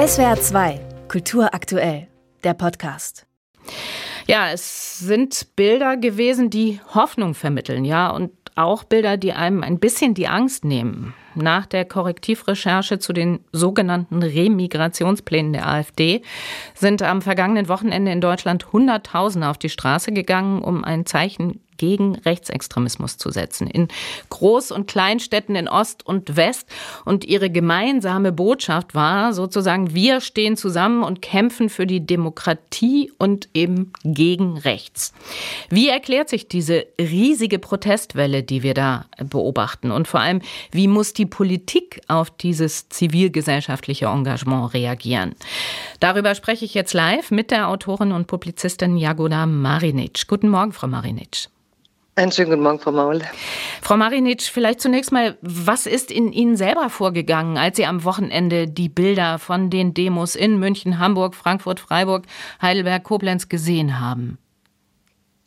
SWR 2, Kultur aktuell, der Podcast. Ja, es sind Bilder gewesen, die Hoffnung vermitteln, ja, und auch Bilder, die einem ein bisschen die Angst nehmen. Nach der Korrektivrecherche zu den sogenannten Remigrationsplänen der AfD sind am vergangenen Wochenende in Deutschland Hunderttausende auf die Straße gegangen, um ein Zeichen gegen Rechtsextremismus zu setzen. In Groß- und Kleinstädten in Ost und West. Und ihre gemeinsame Botschaft war sozusagen, wir stehen zusammen und kämpfen für die Demokratie und eben gegen rechts. Wie erklärt sich diese riesige Protestwelle, die wir da beobachten? Und vor allem, wie muss die Politik auf dieses zivilgesellschaftliche Engagement reagieren? Darüber spreche ich jetzt live mit der Autorin und Publizistin Jagoda Marinic. Guten Morgen, Frau Marinic. Einen schönen guten Morgen, Frau Maul. Frau Marinic, vielleicht zunächst mal, was ist in Ihnen selber vorgegangen, als Sie am Wochenende die Bilder von den Demos in München, Hamburg, Frankfurt, Freiburg, Heidelberg, Koblenz gesehen haben?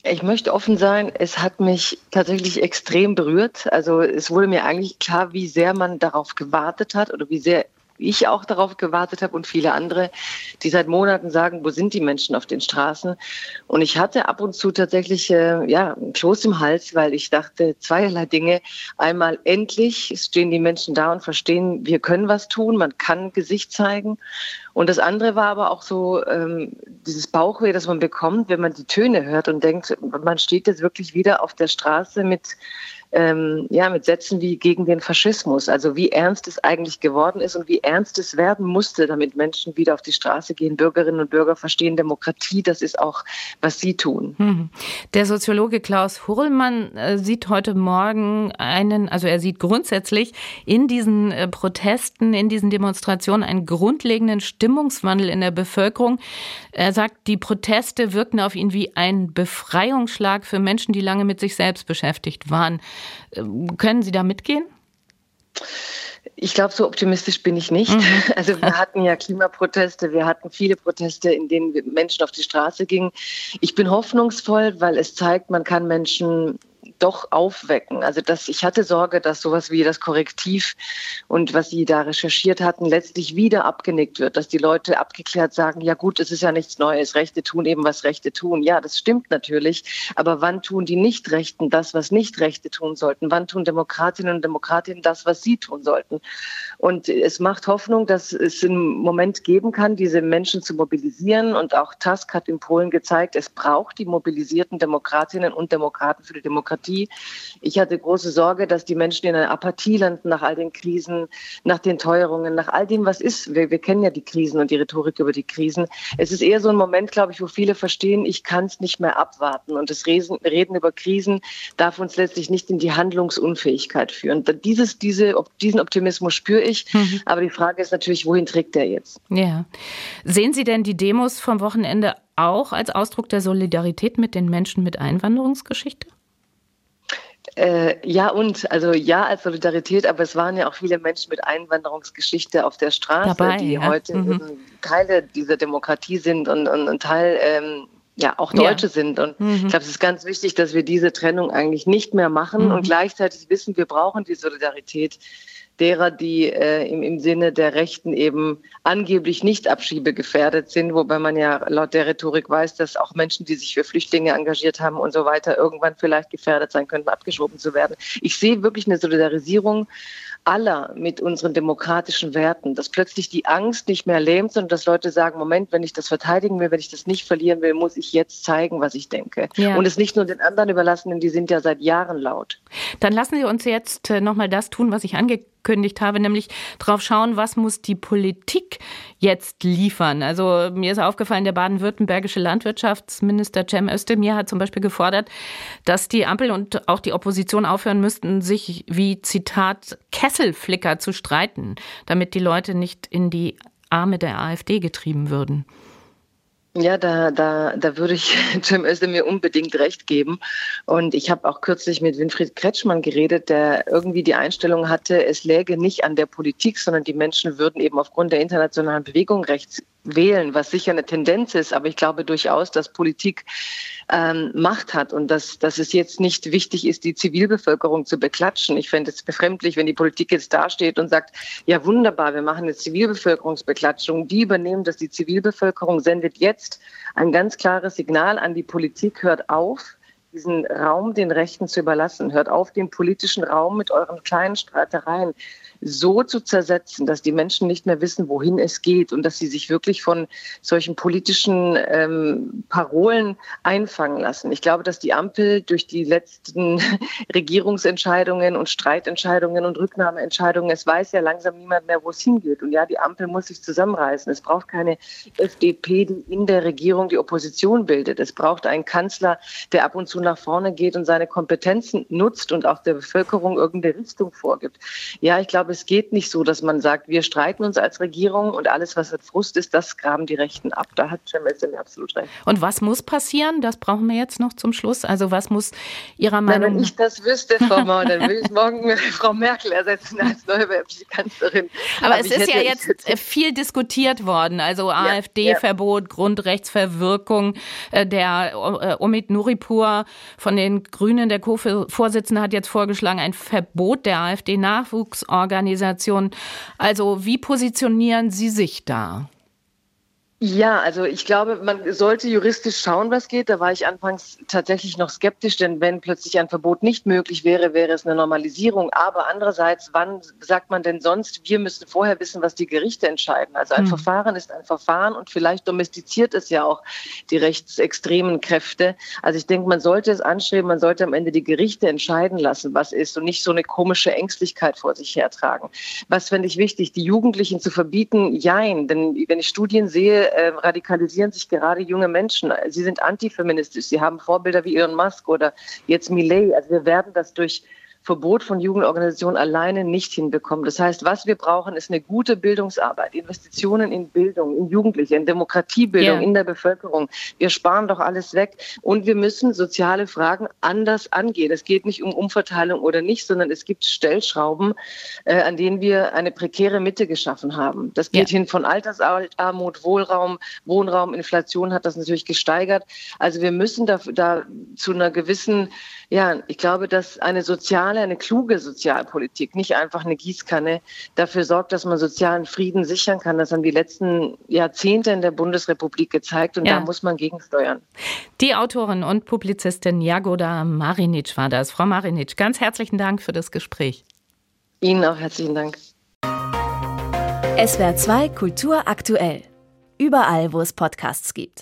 Ich möchte offen sein, es hat mich tatsächlich extrem berührt. Also es wurde mir eigentlich klar, wie sehr man darauf gewartet hat oder wie sehr ich auch darauf gewartet habe und viele andere, die seit Monaten sagen, wo sind die Menschen auf den Straßen? Und ich hatte ab und zu tatsächlich äh, ja, einen Kloß im Hals, weil ich dachte zweierlei Dinge. Einmal endlich stehen die Menschen da und verstehen, wir können was tun, man kann Gesicht zeigen. Und das andere war aber auch so ähm, dieses Bauchweh, das man bekommt, wenn man die Töne hört und denkt, man steht jetzt wirklich wieder auf der Straße mit ähm, ja, mit Sätzen wie gegen den Faschismus. Also wie ernst es eigentlich geworden ist und wie ernst es werden musste, damit Menschen wieder auf die Straße gehen. Bürgerinnen und Bürger verstehen Demokratie, das ist auch, was sie tun. Hm. Der Soziologe Klaus Hurlmann äh, sieht heute Morgen einen, also er sieht grundsätzlich in diesen äh, Protesten, in diesen Demonstrationen einen grundlegenden Stimmungswandel in der Bevölkerung. Er sagt, die Proteste wirkten auf ihn wie ein Befreiungsschlag für Menschen, die lange mit sich selbst beschäftigt waren. Ähm, können Sie da mitgehen? Ich glaube, so optimistisch bin ich nicht. Mhm. Also wir hatten ja Klimaproteste, wir hatten viele Proteste, in denen Menschen auf die Straße gingen. Ich bin hoffnungsvoll, weil es zeigt, man kann Menschen doch aufwecken. Also dass ich hatte Sorge, dass sowas wie das Korrektiv und was Sie da recherchiert hatten, letztlich wieder abgenickt wird, dass die Leute abgeklärt sagen, ja gut, es ist ja nichts Neues, Rechte tun eben, was Rechte tun. Ja, das stimmt natürlich, aber wann tun die Nicht-Rechten das, was Nicht-Rechte tun sollten? Wann tun Demokratinnen und Demokratinnen das, was sie tun sollten? Und es macht Hoffnung, dass es einen Moment geben kann, diese Menschen zu mobilisieren. Und auch Tusk hat in Polen gezeigt, es braucht die mobilisierten Demokratinnen und Demokraten für die Demokratie Apathie. Ich hatte große Sorge, dass die Menschen in einer Apathie landen nach all den Krisen, nach den Teuerungen, nach all dem, was ist. Wir, wir kennen ja die Krisen und die Rhetorik über die Krisen. Es ist eher so ein Moment, glaube ich, wo viele verstehen, ich kann es nicht mehr abwarten. Und das Reden über Krisen darf uns letztlich nicht in die Handlungsunfähigkeit führen. Dieses, diese, diesen Optimismus spüre ich. Mhm. Aber die Frage ist natürlich, wohin trägt der jetzt? Ja. Sehen Sie denn die Demos vom Wochenende auch als Ausdruck der Solidarität mit den Menschen mit Einwanderungsgeschichte? Äh, ja und, also ja als Solidarität, aber es waren ja auch viele Menschen mit Einwanderungsgeschichte auf der Straße, Dabei, die ja. heute mhm. Teile dieser Demokratie sind und, und, und Teil ähm, ja auch Deutsche ja. sind. Und mhm. ich glaube, es ist ganz wichtig, dass wir diese Trennung eigentlich nicht mehr machen mhm. und gleichzeitig wissen, wir brauchen die Solidarität derer, die äh, im, im Sinne der Rechten eben angeblich nicht abschiebegefährdet sind, wobei man ja laut der Rhetorik weiß, dass auch Menschen, die sich für Flüchtlinge engagiert haben und so weiter, irgendwann vielleicht gefährdet sein könnten, abgeschoben zu werden. Ich sehe wirklich eine Solidarisierung aller mit unseren demokratischen Werten, dass plötzlich die Angst nicht mehr lähmt, sondern dass Leute sagen, Moment, wenn ich das verteidigen will, wenn ich das nicht verlieren will, muss ich jetzt zeigen, was ich denke. Ja. Und es nicht nur den anderen überlassen, denn die sind ja seit Jahren laut. Dann lassen Sie uns jetzt äh, nochmal das tun, was ich angekündigt angekündigt habe, nämlich drauf schauen, was muss die Politik jetzt liefern. Also mir ist aufgefallen, der baden-württembergische Landwirtschaftsminister Cem Özdemir hat zum Beispiel gefordert, dass die Ampel und auch die Opposition aufhören müssten, sich wie Zitat Kesselflicker zu streiten, damit die Leute nicht in die Arme der AfD getrieben würden. Ja, da, da, da würde ich Cem Özdemir unbedingt recht geben. Und ich habe auch kürzlich mit Winfried Kretschmann geredet, der irgendwie die Einstellung hatte, es läge nicht an der Politik, sondern die Menschen würden eben aufgrund der internationalen Bewegung rechts wählen, was sicher eine Tendenz ist, aber ich glaube durchaus, dass Politik ähm, Macht hat und dass, dass es jetzt nicht wichtig ist, die Zivilbevölkerung zu beklatschen. Ich fände es befremdlich, wenn die Politik jetzt dasteht und sagt, ja wunderbar, wir machen eine Zivilbevölkerungsbeklatschung, die übernehmen das, die Zivilbevölkerung sendet jetzt ein ganz klares Signal an die Politik, hört auf, diesen Raum den Rechten zu überlassen. Hört auf, den politischen Raum mit euren kleinen Streitereien so zu zersetzen, dass die Menschen nicht mehr wissen, wohin es geht und dass sie sich wirklich von solchen politischen ähm, Parolen einfangen lassen. Ich glaube, dass die Ampel durch die letzten Regierungsentscheidungen und Streitentscheidungen und Rücknahmeentscheidungen, es weiß ja langsam niemand mehr, wo es hingeht. Und ja, die Ampel muss sich zusammenreißen. Es braucht keine FDP, die in der Regierung die Opposition bildet. Es braucht einen Kanzler, der ab und zu nach vorne geht und seine Kompetenzen nutzt und auch der Bevölkerung irgendeine Richtung vorgibt. Ja, ich glaube, es geht nicht so, dass man sagt, wir streiten uns als Regierung und alles, was mit Frust ist, das graben die Rechten ab. Da hat Cem absolut recht. Und was muss passieren? Das brauchen wir jetzt noch zum Schluss. Also was muss Ihrer Meinung nach... Wenn ich das wüsste, Frau Maul, dann würde ich morgen Frau Merkel ersetzen als neue weibliche Kanzlerin. Aber, Aber es ist ja jetzt viel diskutiert worden. Also AfD-Verbot, ja. Grundrechtsverwirkung. Äh, der Omid äh, Nuripur von den Grünen, der Co-Vorsitzende, hat jetzt vorgeschlagen, ein Verbot der AfD-Nachwuchsorganisation Organisation. Also wie positionieren Sie sich da? Ja, also ich glaube, man sollte juristisch schauen, was geht. Da war ich anfangs tatsächlich noch skeptisch, denn wenn plötzlich ein Verbot nicht möglich wäre, wäre es eine Normalisierung. Aber andererseits, wann sagt man denn sonst, wir müssen vorher wissen, was die Gerichte entscheiden? Also ein mhm. Verfahren ist ein Verfahren und vielleicht domestiziert es ja auch die rechtsextremen Kräfte. Also ich denke, man sollte es anstreben, man sollte am Ende die Gerichte entscheiden lassen, was ist und nicht so eine komische Ängstlichkeit vor sich hertragen. Was fände ich wichtig, die Jugendlichen zu verbieten? Jein, denn wenn ich Studien sehe, äh, radikalisieren sich gerade junge Menschen. Sie sind antifeministisch. Sie haben Vorbilder wie Elon Musk oder jetzt Millet. Also wir werden das durch Verbot von Jugendorganisationen alleine nicht hinbekommen. Das heißt, was wir brauchen, ist eine gute Bildungsarbeit, Investitionen in Bildung, in Jugendliche, in Demokratiebildung, yeah. in der Bevölkerung. Wir sparen doch alles weg und wir müssen soziale Fragen anders angehen. Es geht nicht um Umverteilung oder nicht, sondern es gibt Stellschrauben, äh, an denen wir eine prekäre Mitte geschaffen haben. Das geht yeah. hin von Altersarmut, Wohlraum, Wohnraum, Inflation hat das natürlich gesteigert. Also wir müssen da, da zu einer gewissen ja, ich glaube, dass eine soziale, eine kluge Sozialpolitik, nicht einfach eine Gießkanne, dafür sorgt, dass man sozialen Frieden sichern kann. Das haben die letzten Jahrzehnte in der Bundesrepublik gezeigt und ja. da muss man gegensteuern. Die Autorin und Publizistin Jagoda Marinic war das. Frau Marinic, ganz herzlichen Dank für das Gespräch. Ihnen auch herzlichen Dank. SWR 2 Kultur aktuell. Überall, wo es Podcasts gibt.